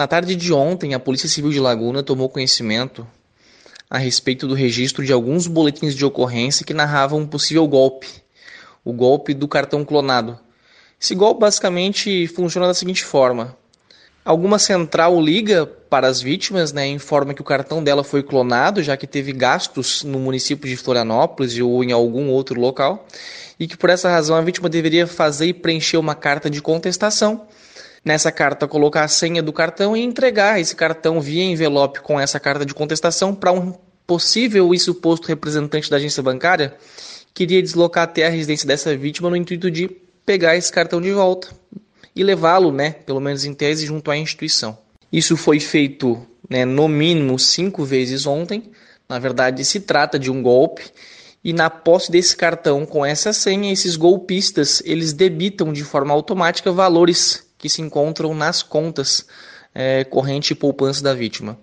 Na tarde de ontem, a Polícia Civil de Laguna tomou conhecimento a respeito do registro de alguns boletins de ocorrência que narravam um possível golpe, o golpe do cartão clonado. Esse golpe basicamente funciona da seguinte forma: alguma central liga para as vítimas, né, informa que o cartão dela foi clonado, já que teve gastos no município de Florianópolis ou em algum outro local, e que por essa razão a vítima deveria fazer e preencher uma carta de contestação. Nessa carta, colocar a senha do cartão e entregar esse cartão via envelope com essa carta de contestação para um possível e suposto representante da agência bancária que iria deslocar até a residência dessa vítima no intuito de pegar esse cartão de volta e levá-lo, né, pelo menos em tese, junto à instituição. Isso foi feito, né, no mínimo cinco vezes ontem. Na verdade, se trata de um golpe. E na posse desse cartão com essa senha, esses golpistas eles debitam de forma automática valores que se encontram nas contas é, corrente e poupança da vítima.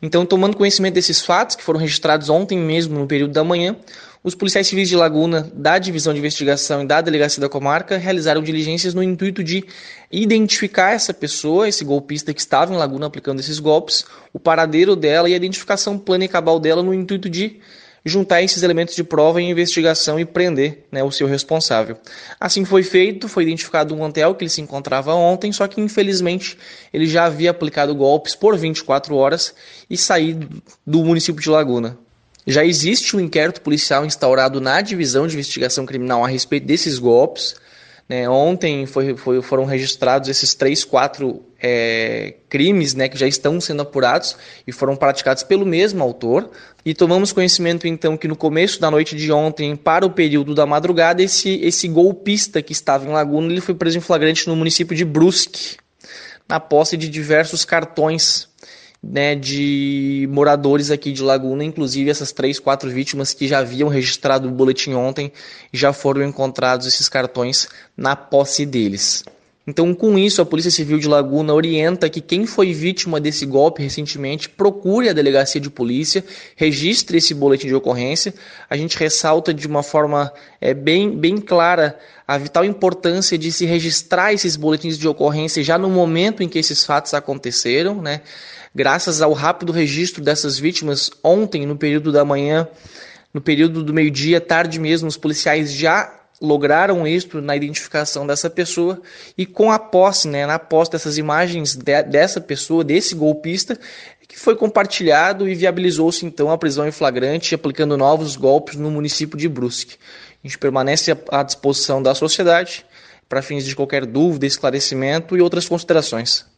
Então, tomando conhecimento desses fatos, que foram registrados ontem mesmo, no período da manhã, os policiais civis de Laguna, da Divisão de Investigação e da Delegacia da Comarca, realizaram diligências no intuito de identificar essa pessoa, esse golpista que estava em Laguna aplicando esses golpes, o paradeiro dela e a identificação plena e cabal dela no intuito de juntar esses elementos de prova em investigação e prender né, o seu responsável. Assim foi feito, foi identificado um hotel que ele se encontrava ontem, só que infelizmente ele já havia aplicado golpes por 24 horas e saído do município de Laguna. Já existe um inquérito policial instaurado na divisão de investigação criminal a respeito desses golpes. Né? Ontem foi, foi, foram registrados esses três, quatro é, crimes né, que já estão sendo apurados e foram praticados pelo mesmo autor. E tomamos conhecimento então que no começo da noite de ontem, para o período da madrugada, esse, esse golpista que estava em Laguna ele foi preso em flagrante no município de Brusque, na posse de diversos cartões né, de moradores aqui de Laguna, inclusive essas três, quatro vítimas que já haviam registrado o boletim ontem, já foram encontrados esses cartões na posse deles. Então, com isso, a Polícia Civil de Laguna orienta que quem foi vítima desse golpe recentemente procure a delegacia de polícia, registre esse boletim de ocorrência. A gente ressalta de uma forma é, bem, bem clara a vital importância de se registrar esses boletins de ocorrência já no momento em que esses fatos aconteceram, né? Graças ao rápido registro dessas vítimas, ontem, no período da manhã, no período do meio-dia, tarde mesmo, os policiais já lograram êxito na identificação dessa pessoa e com a posse, né, na posse dessas imagens de, dessa pessoa, desse golpista, que foi compartilhado e viabilizou-se então a prisão em flagrante, aplicando novos golpes no município de Brusque. A gente permanece à disposição da sociedade para fins de qualquer dúvida, esclarecimento e outras considerações.